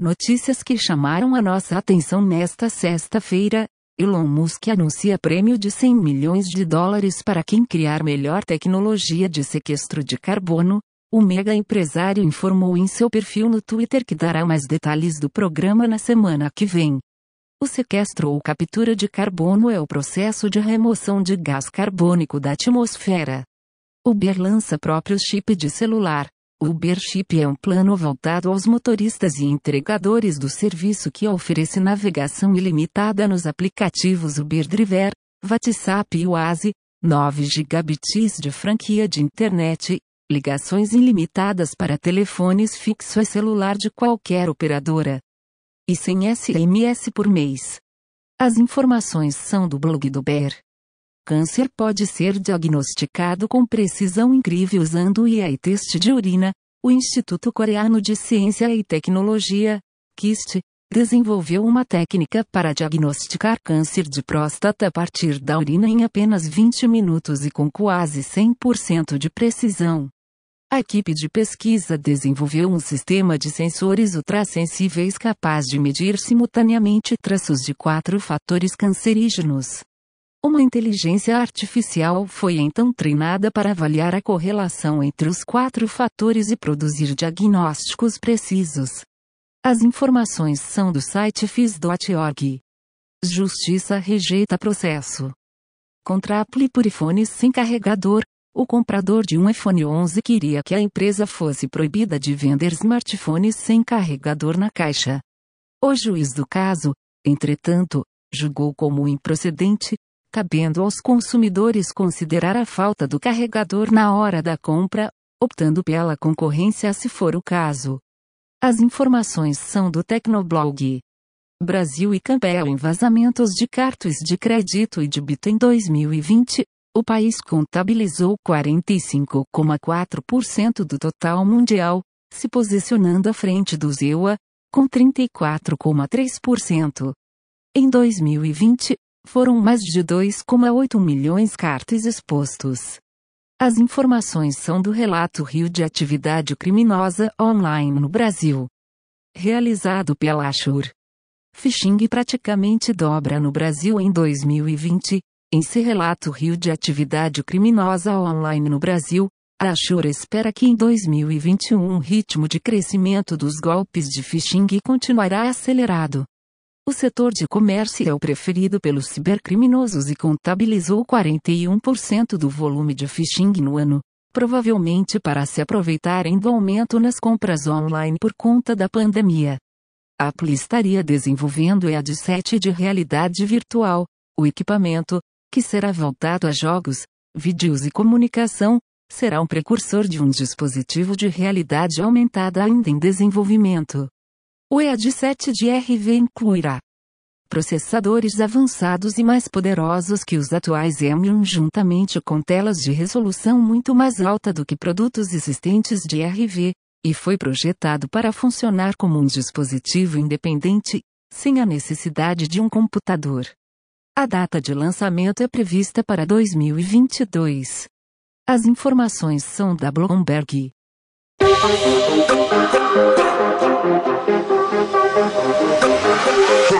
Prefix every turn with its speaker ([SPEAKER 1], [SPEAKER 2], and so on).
[SPEAKER 1] Notícias que chamaram a nossa atenção nesta sexta-feira. Elon Musk anuncia prêmio de 100 milhões de dólares para quem criar melhor tecnologia de sequestro de carbono. O mega empresário informou em seu perfil no Twitter que dará mais detalhes do programa na semana que vem. O sequestro ou captura de carbono é o processo de remoção de gás carbônico da atmosfera. Uber lança próprio chip de celular. O Uber Chip é um plano voltado aos motoristas e entregadores do serviço que oferece navegação ilimitada nos aplicativos Uber Driver, WhatsApp e Oase, 9 gigabits de franquia de internet, ligações ilimitadas para telefones fixo e celular de qualquer operadora. E sem SMS por mês. As informações são do blog do Uber. Câncer pode ser diagnosticado com precisão incrível usando o IAI-teste de urina. O Instituto Coreano de Ciência e Tecnologia, KIST, desenvolveu uma técnica para diagnosticar câncer de próstata a partir da urina em apenas 20 minutos e com quase 100% de precisão. A equipe de pesquisa desenvolveu um sistema de sensores ultrassensíveis capaz de medir simultaneamente traços de quatro fatores cancerígenos. Uma inteligência artificial foi então treinada para avaliar a correlação entre os quatro fatores e produzir diagnósticos precisos. As informações são do site fis.org. Justiça rejeita processo. Contra Apple por iPhones sem carregador, o comprador de um iPhone 11 queria que a empresa fosse proibida de vender smartphones sem carregador na caixa. O juiz do caso, entretanto, julgou como improcedente, cabendo aos consumidores considerar a falta do carregador na hora da compra, optando pela concorrência se for o caso. As informações são do Tecnoblog. Brasil e Campbell em vazamentos de cartões de crédito e débito em 2020, o país contabilizou 45,4% do total mundial, se posicionando à frente do ZEUA, com 34,3%. Em 2020, foram mais de 2,8 milhões cartas expostos. As informações são do relato Rio de Atividade Criminosa Online no Brasil. Realizado pela Ashur. Phishing praticamente dobra no Brasil em 2020. Em seu relato Rio de Atividade Criminosa Online no Brasil, a Ashur espera que em 2021 o ritmo de crescimento dos golpes de phishing continuará acelerado. O setor de comércio é o preferido pelos cibercriminosos e contabilizou 41% do volume de phishing no ano, provavelmente para se aproveitarem do aumento nas compras online por conta da pandemia. A Apple estaria desenvolvendo o headset de realidade virtual, o equipamento, que será voltado a jogos, vídeos e comunicação, será um precursor de um dispositivo de realidade aumentada ainda em desenvolvimento. O EAD7 de RV incluirá processadores avançados e mais poderosos que os atuais M1 juntamente com telas de resolução muito mais alta do que produtos existentes de RV, e foi projetado para funcionar como um dispositivo independente, sem a necessidade de um computador. A data de lançamento é prevista para 2022. As informações são da Bloomberg. Hey.